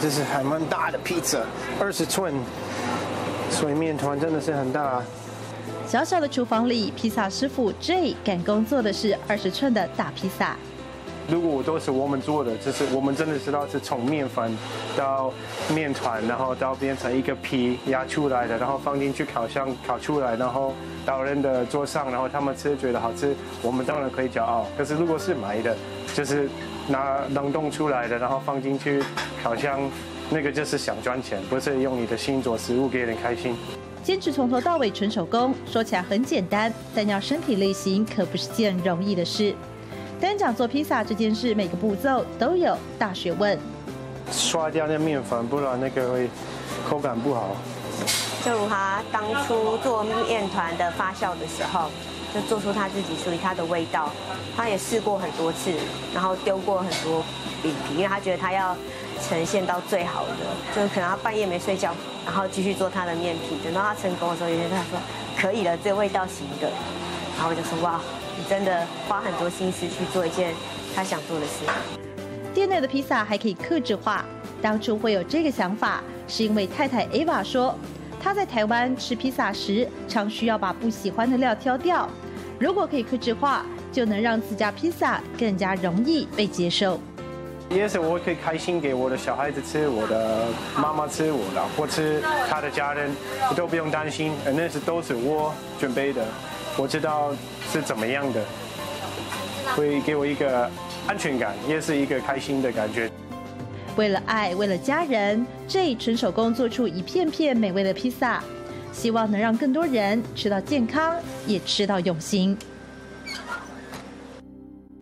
这是还蛮大的披萨，二十寸，所以面团真的是很大。小小的厨房里，披萨师傅 Jay 赶工做的是二十寸的大披萨。如果都是我们做的，就是我们真的知道是从面粉到面团，然后到变成一个皮压出来的，然后放进去烤箱烤出来，然后到人的桌上，然后他们吃觉得好吃，我们当然可以骄傲。可是如果是买的，就是拿冷冻出来的，然后放进去烤箱，那个就是想赚钱，不是用你的心做食物给人开心。坚持从头到尾纯手工，说起来很简单，但要身体力行可不是件容易的事。单讲做披萨这件事，每个步骤都有大学问。刷掉那面粉，不然那个会口感不好。就如他当初做面团的发酵的时候，就做出他自己属于他的味道。他也试过很多次，然后丢过很多饼皮，因为他觉得他要呈现到最好的，就是可能他半夜没睡觉，然后继续做他的面皮。等到他成功的时候，有人跟他说可以了，这个味道行的。然后我就说哇。你真的花很多心思去做一件他想做的事。店内的披萨还可以克制化。当初会有这个想法，是因为太太 Ava 说，她在台湾吃披萨时，常需要把不喜欢的料挑掉。如果可以克制化，就能让自家披萨更加容易被接受。也是我可以开心给我的小孩子吃，我的妈妈吃，我老婆吃，他的家人都不用担心，那是都是我准备的。我知道是怎么样的，会给我一个安全感，也是一个开心的感觉。为了爱，为了家人，这纯手工做出一片片美味的披萨，希望能让更多人吃到健康，也吃到用心。